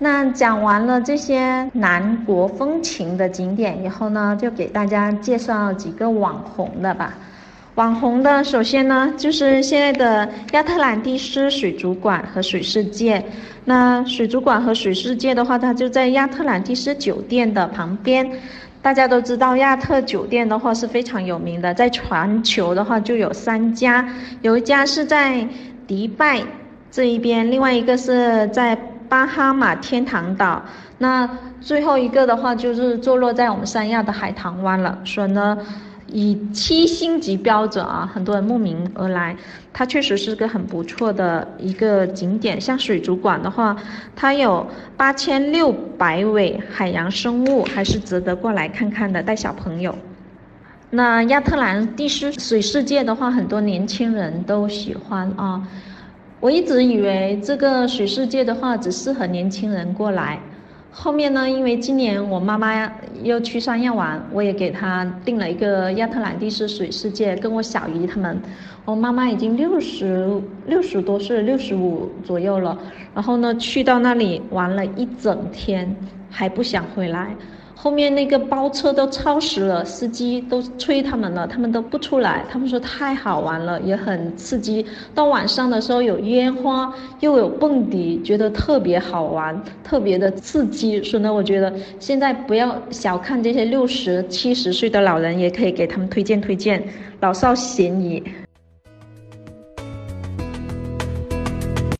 那讲完了这些南国风情的景点以后呢，就给大家介绍几个网红的吧。网红的，首先呢，就是现在的亚特兰蒂斯水族馆和水世界。那水族馆和水世界的话，它就在亚特兰蒂斯酒店的旁边。大家都知道，亚特酒店的话是非常有名的，在全球的话就有三家，有一家是在迪拜这一边，另外一个是在。巴哈马天堂岛，那最后一个的话就是坐落在我们三亚的海棠湾了。所以呢，以七星级标准啊，很多人慕名而来。它确实是个很不错的一个景点。像水族馆的话，它有八千六百尾海洋生物，还是值得过来看看的，带小朋友。那亚特兰蒂斯水世界的话，很多年轻人都喜欢啊。我一直以为这个水世界的话只适合年轻人过来，后面呢，因为今年我妈妈又去三亚玩，我也给她订了一个亚特兰蒂斯水世界，跟我小姨他们，我妈妈已经六十六十多岁，六十五左右了，然后呢，去到那里玩了一整天，还不想回来。后面那个包车都超时了，司机都催他们了，他们都不出来。他们说太好玩了，也很刺激。到晚上的时候有烟花，又有蹦迪，觉得特别好玩，特别的刺激。所以呢，我觉得现在不要小看这些六十七十岁的老人，也可以给他们推荐推荐，老少咸宜。